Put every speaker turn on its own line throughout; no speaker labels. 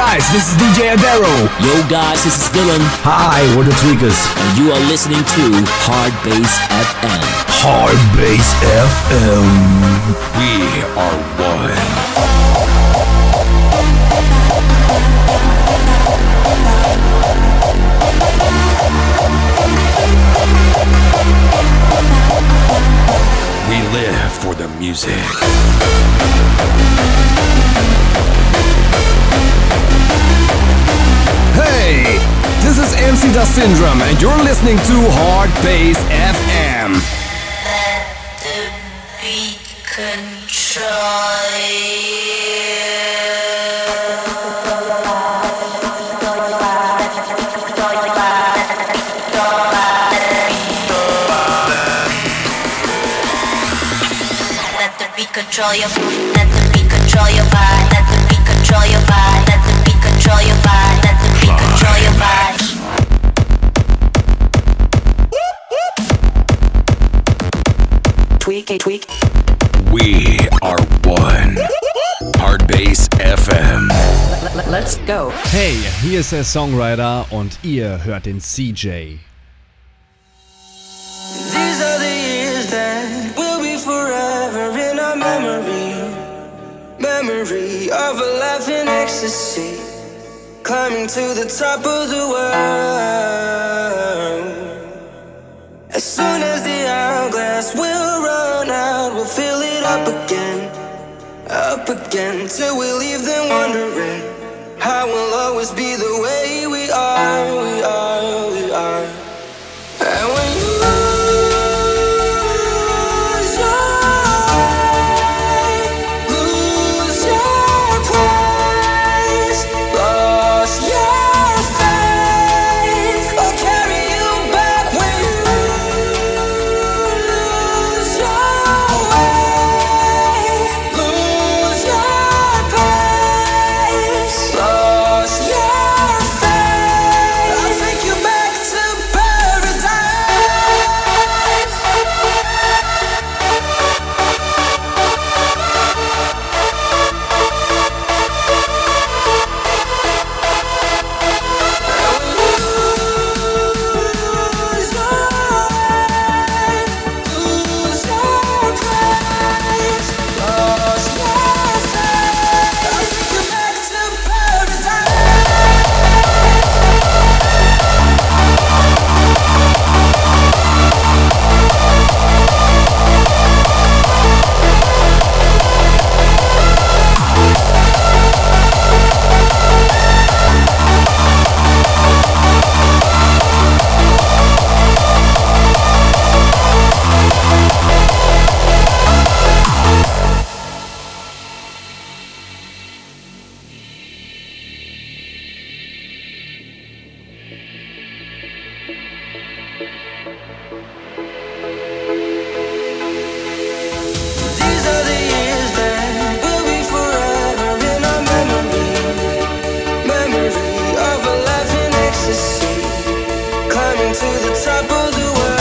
guys, this is DJ Adaro.
Yo guys, this is Dylan.
Hi, we're the Tweekaz.
And you are listening to Hard Bass FM.
Hard Bass FM.
We are one. We live for the music. Is MC Da Syndrome, and you're listening to Hard Bass FM.
Let the beat control Let the beat control your let the beat control your let the beat control your body. Let the beat control your body. Let the beat control your body
go.
Hey, hier ist der Songwriter und ihr hört den CJ.
These are the years that will be forever in our memory. Memory of a life in ecstasy. Climbing to the top of the world. As soon as the hourglass will run out, we'll fill it up again. Up again till we leave them wondering how we'll always be the the top of the world.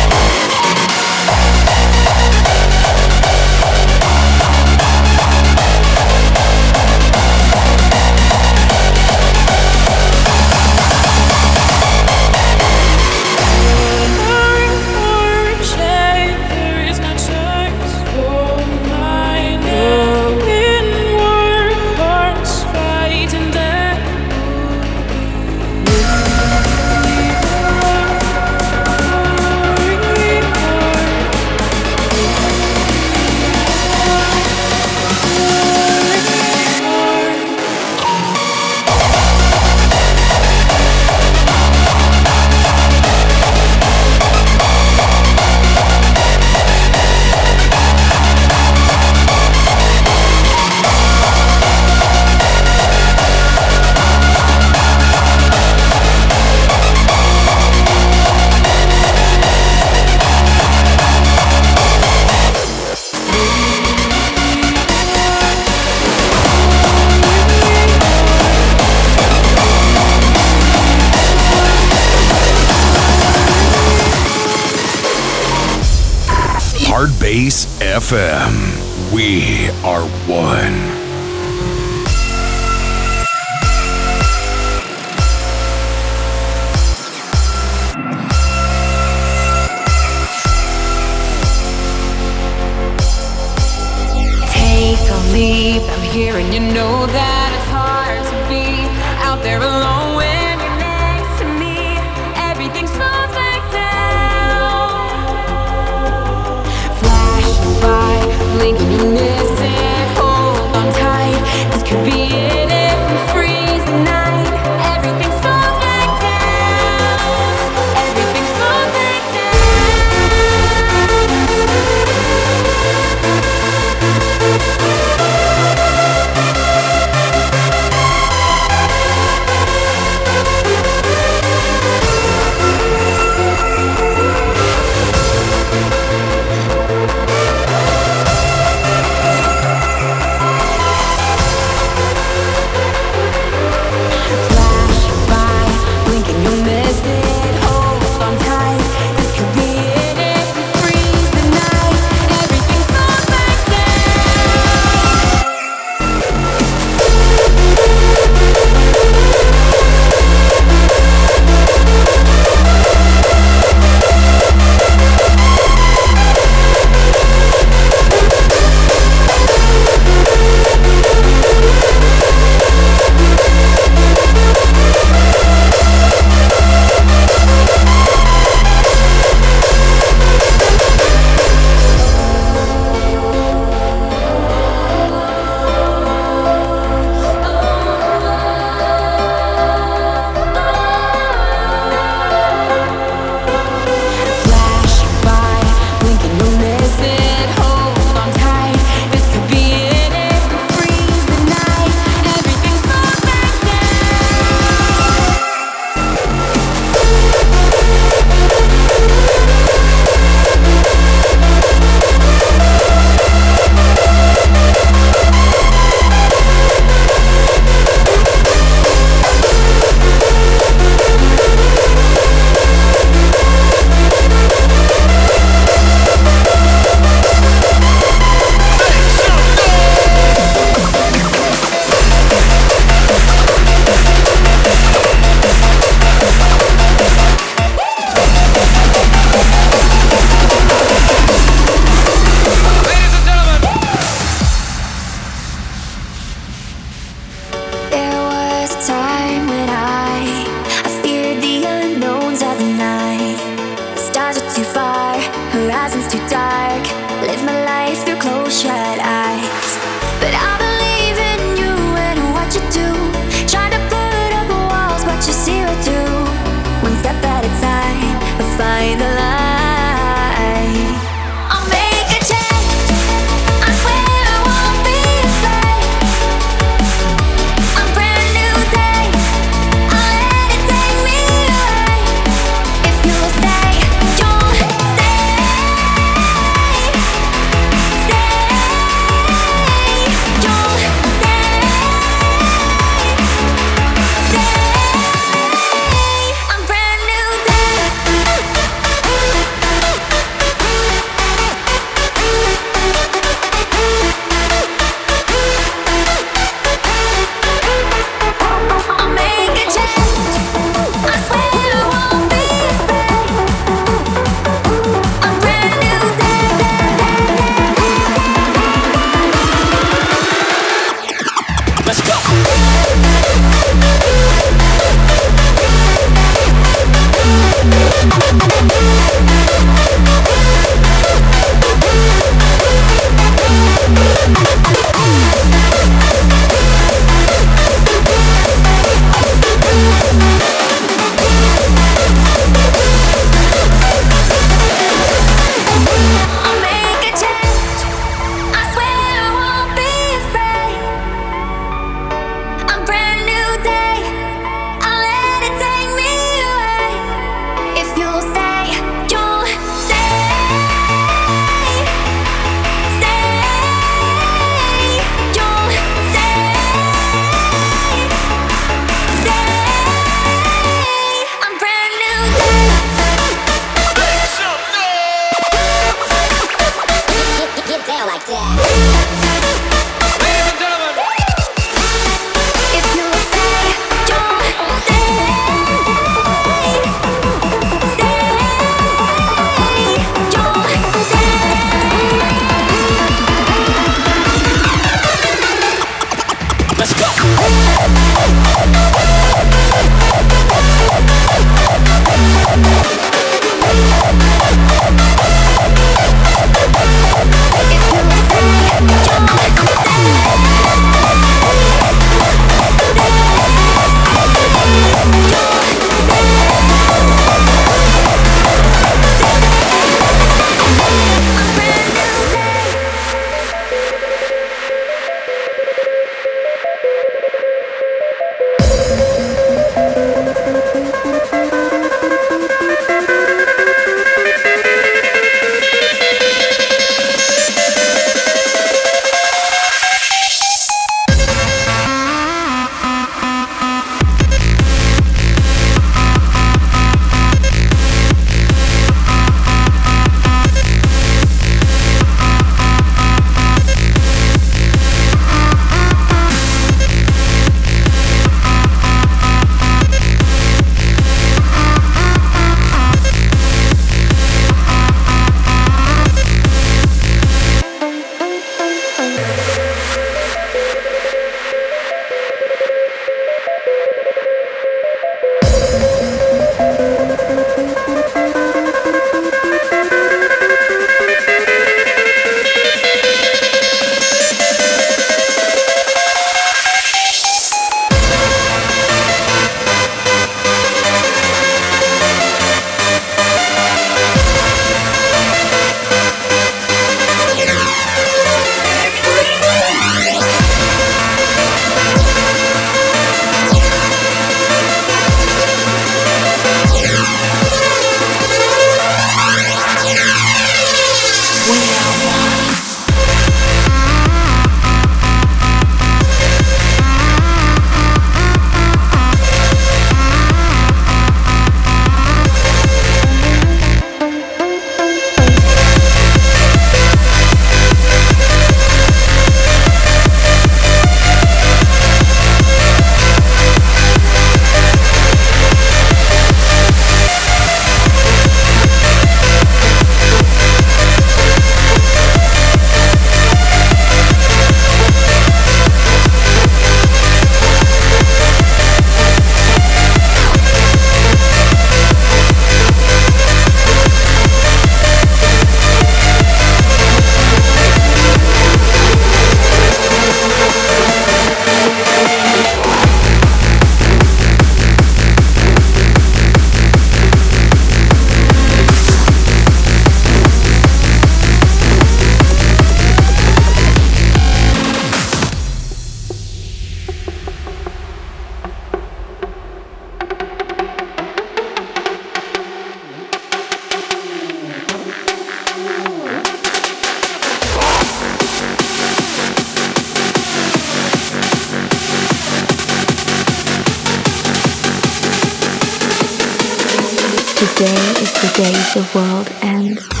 Today is the day the world ends.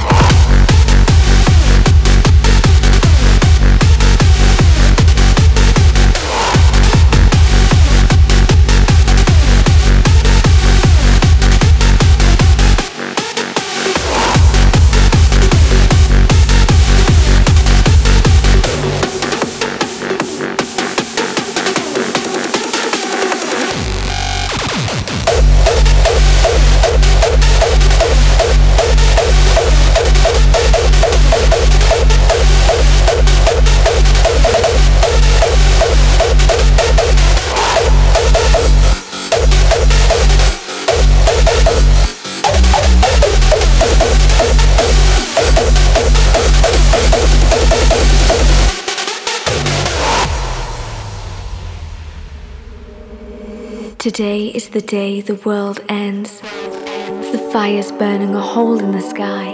Today is the day the world ends. The fire's burning a hole in the sky.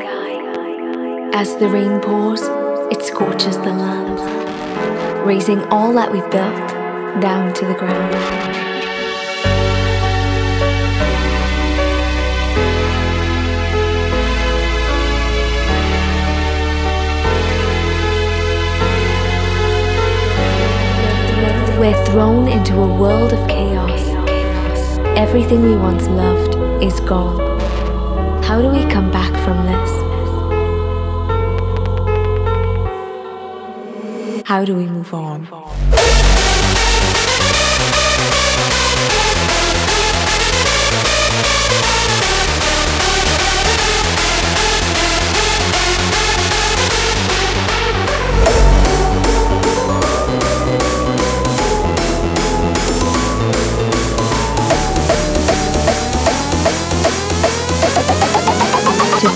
As the rain pours, it scorches the land, raising all that we've built down to the ground. We're thrown into a world of chaos. Everything we once loved is gone. How do we come back from this? How do we move on?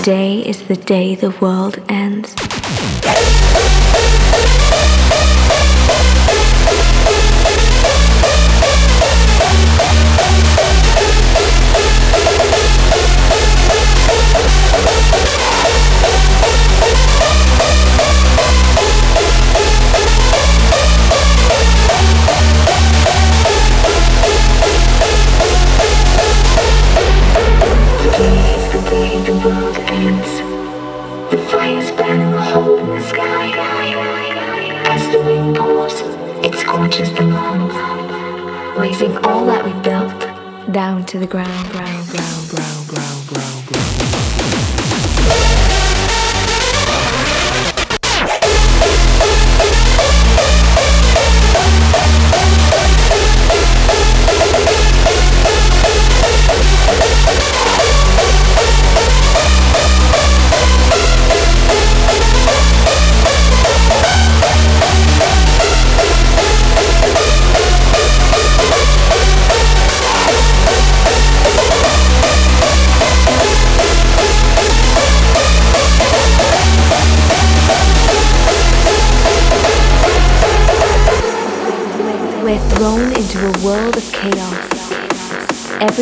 Today is the day the world ends.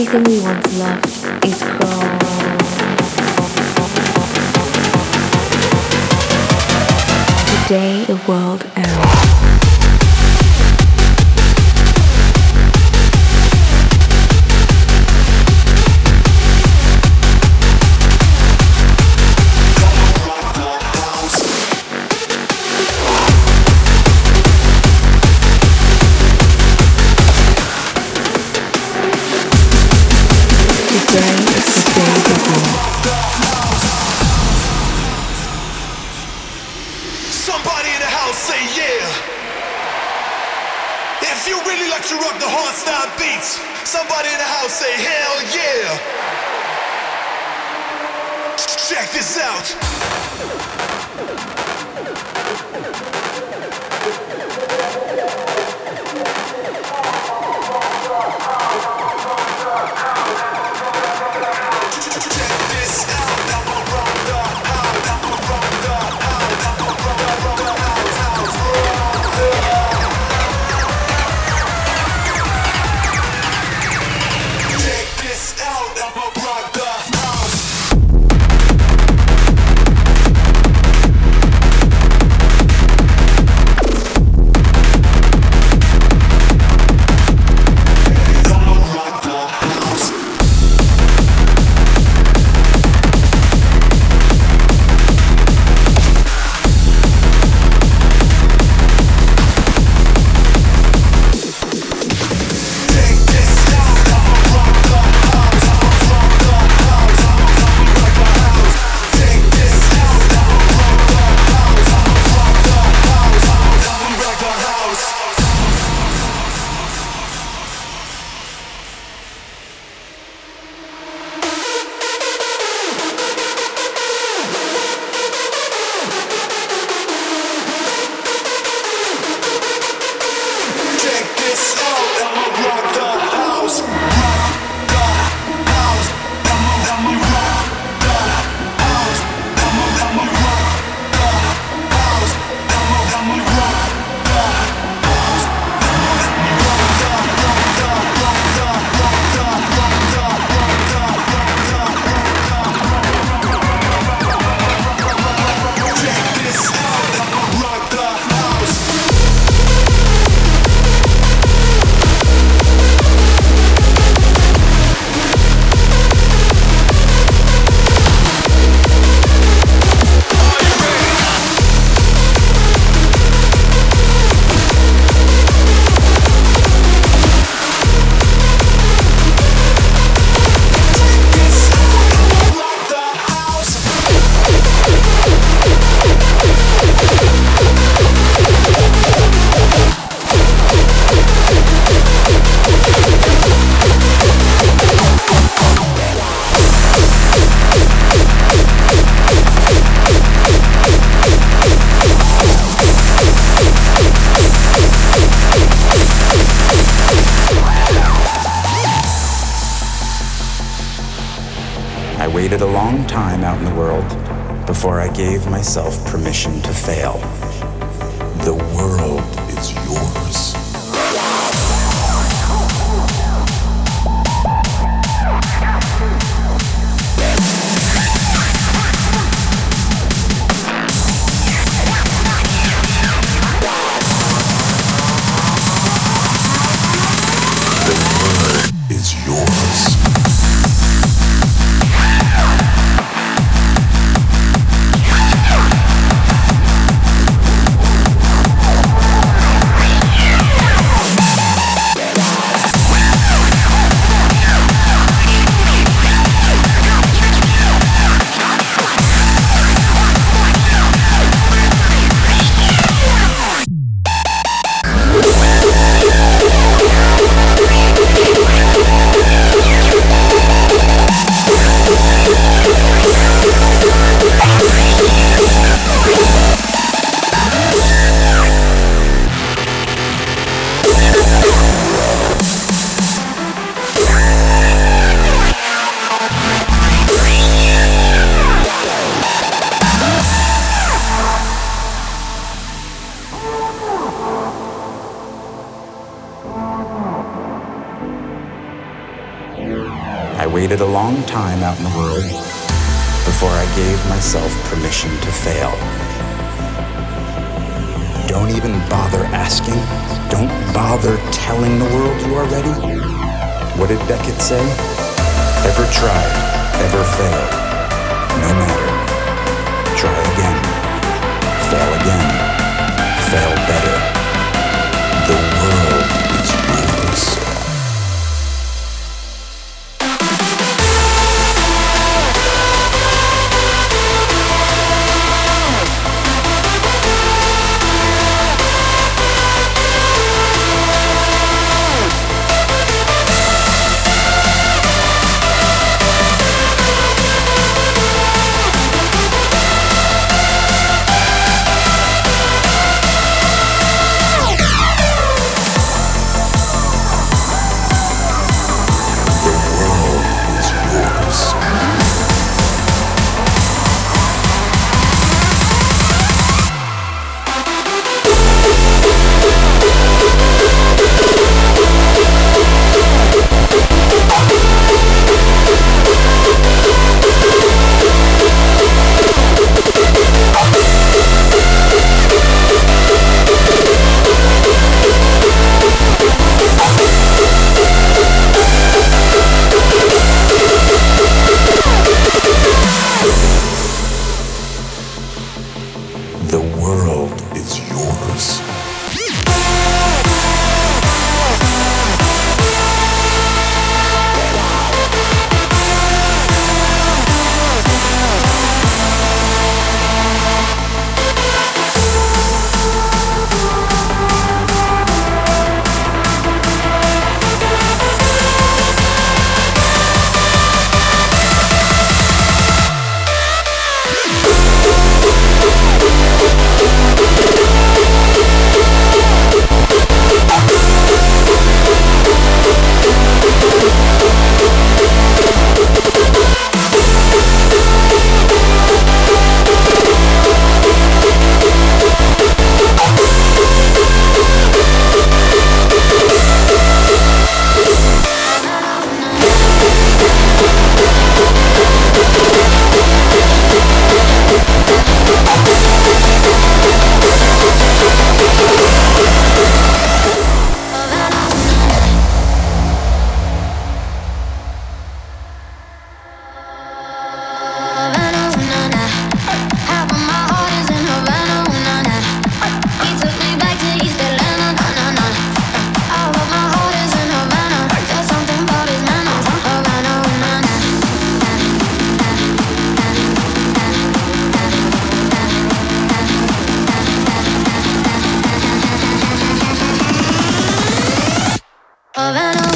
Everything we once loved is around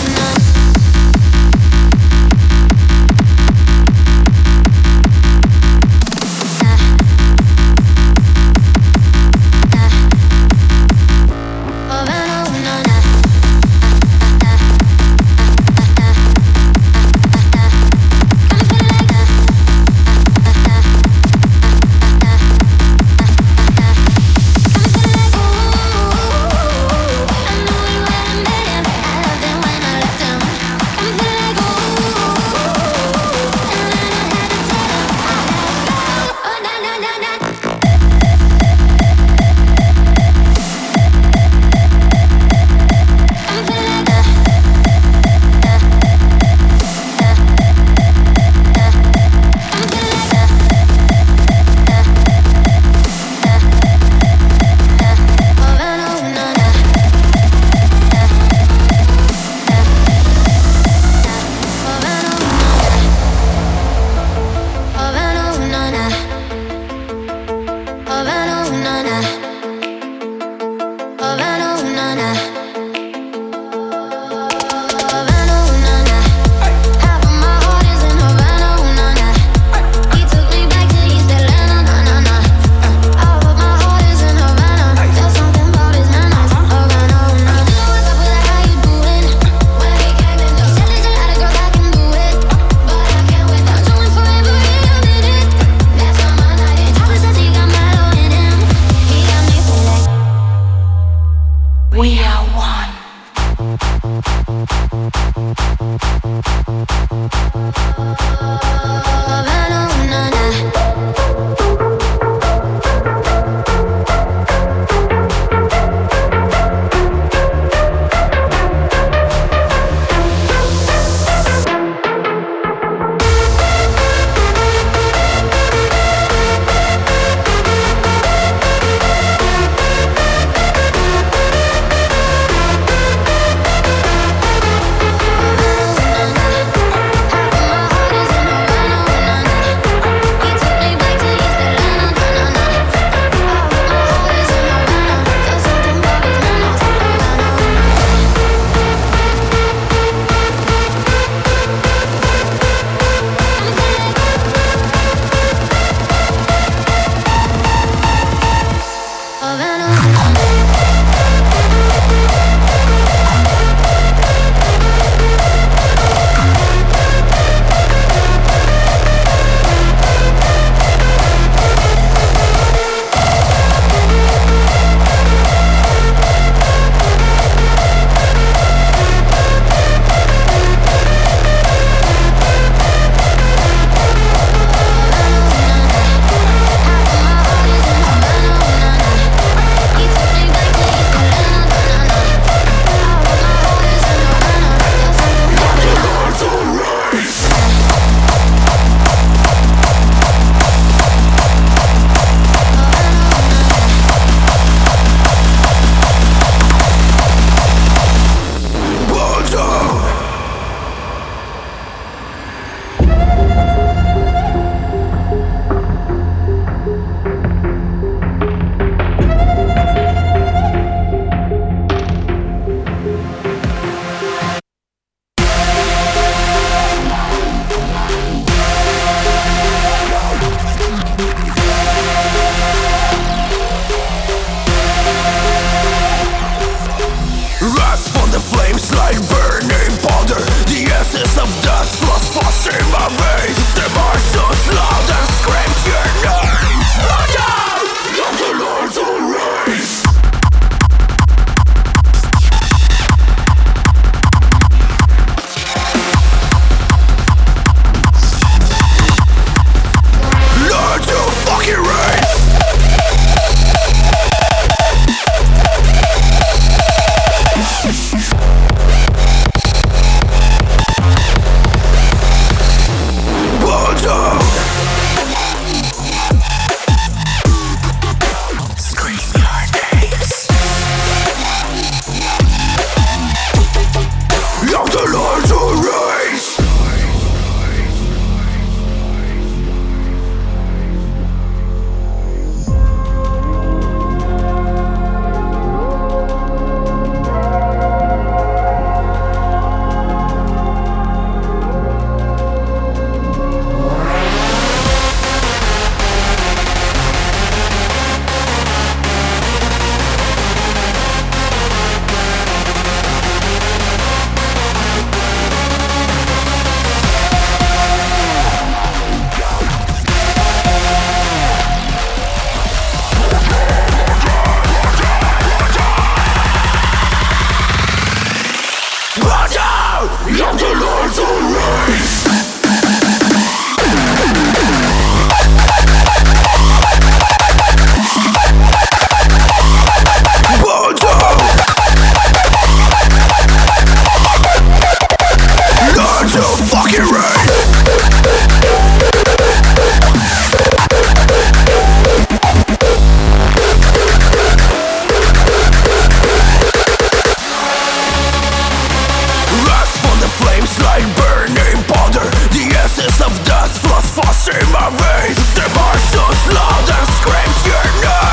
Pushing my veins, the
monsters loud and screams yeah. flames like burning powder. The
essence of death flows fast in my
veins. The heart so loud and
screams your name